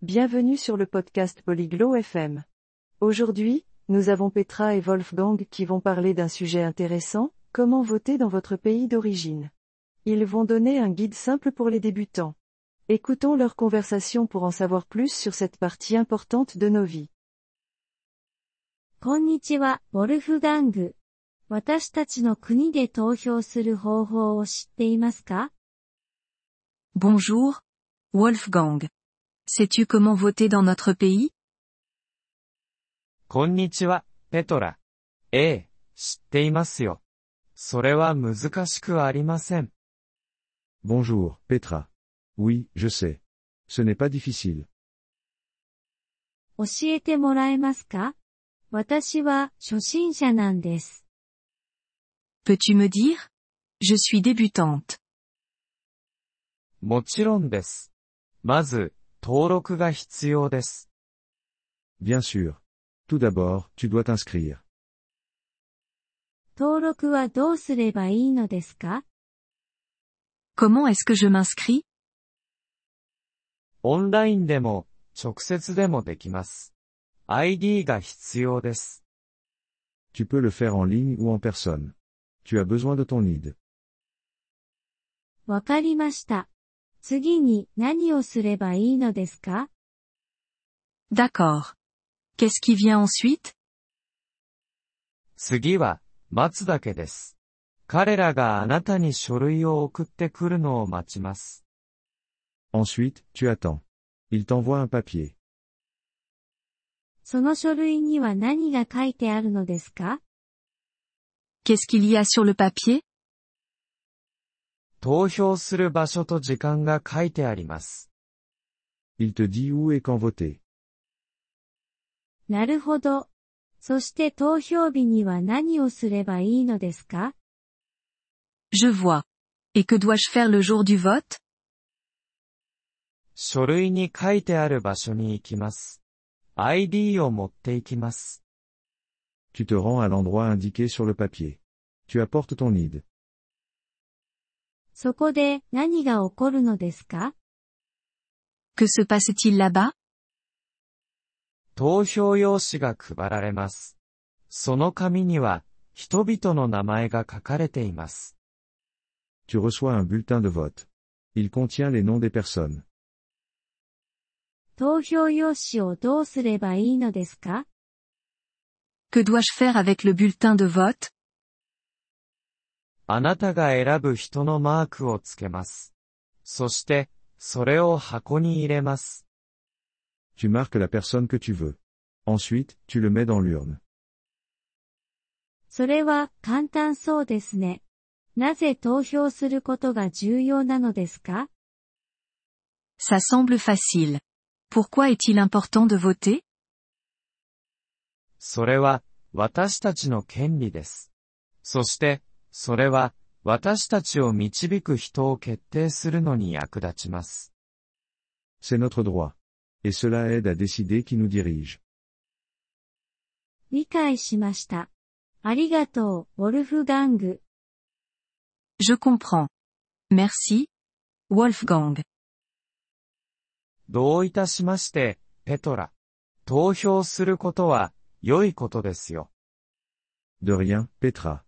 Bienvenue sur le podcast Polyglot FM. Aujourd'hui, nous avons Petra et Wolfgang qui vont parler d'un sujet intéressant, comment voter dans votre pays d'origine. Ils vont donner un guide simple pour les débutants. Écoutons leur conversation pour en savoir plus sur cette partie importante de nos vies. こんにちは、ウォルフガング。私たちの国で投票する方法を知っていますか Bonjour, Wolfgang. Sais-tu comment voter dans notre pays こんにちは、ペトラ。ええ、知っていますよ。それは難しくありません。 Bonjour, Petra. Oui, je sais. Ce n'est pas difficile. 教えてもらえますか私は初心者なんです。 Peux-tu me dire Je suis débutante. もちろんです。まず、 登録が必要です。Bien sûr. Tout d'abord, tu dois t'inscrire. 登録はどうすればいいのですか Comment est-ce que je m'inscris オンラインでも、直接でもできます。ID が必要です。Tu peux le faire en ligne ou en personne. Tu as besoin de ton ID. わかりました。次に何をすればいいのですか D'accord. Qu'est-ce qui vient ensuite 次は、待つだけです。彼らがあなたに書類を送ってくるのを待ちます。Ensuite, tu attends. Il t'envoie un papier. その書類には何が書いてあるのですか Qu'est-ce qu'il y a sur le papier 投票する場所と時間が書いてあります。Il te dit où et quand voter. なるほど。そして投票日には何をすればいいのですか Je vois. Et que dois-je faire le jour du vote 書類に書いてある場所に行きます。ID を持って行きます。Tu te rends à l'endroit indiqué sur le papier. Tu apportes ton ID. そこで何が起こるのですか Que se passe-t-il là-bas 投票用紙が配られます。その紙には、人々の名前が書かれています。Tu reçois un bulletin de vote. Il contient les noms des personnes. 投票用紙をどうすればいいのですか Que dois-je faire avec le bulletin de vote あなたが選ぶ人のマークをつけます。そして、それを箱に入れます。Tu marques la personne que tu veux. Ensuite, tu le mets dans l'urne. それは簡単そうですね。なぜ投票することが重要なのですか Ça semble facile. Pourquoi est-il important de voter それは、私たちの権利です。そして、それは、私たちを導く人を決定するのに役立ちます。C'est notre droit. Et cela aide à décider qui nous dirige. 理解しました。ありがとう、ウォルフガング。Je comprends. Merci. Wolfgang. どういたしまして、ペトラ。投票することは、良いことですよ。De rien, Petra.